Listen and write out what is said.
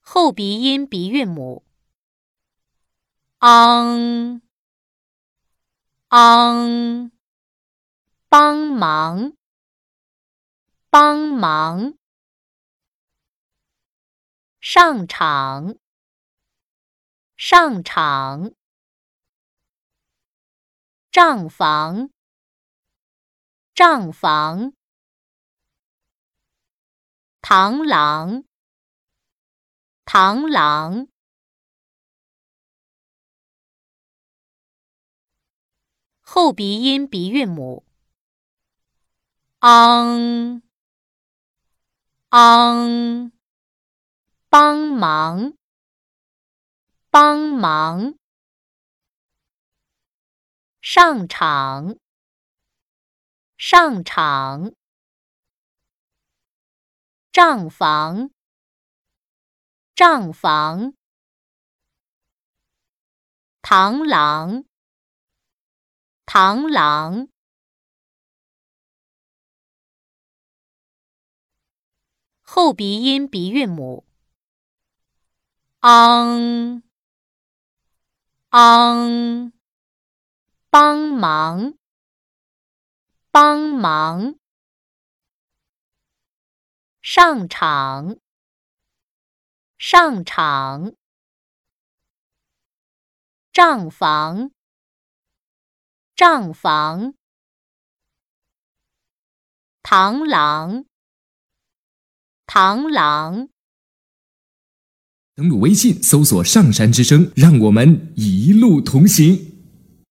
后鼻音鼻韵母。昂。昂，帮忙。帮忙，上场。上场，账房。账房，螳螂螳螂。后鼻音鼻韵母。昂。昂，帮忙。帮忙，上场。上场，账房。账房，螳螂。螳螂，后鼻音鼻韵母。昂。昂，帮忙。帮忙，上场。上场，账房。账房，螳螂，螳螂。登录微信，搜索“上山之声”，让我们一路同行。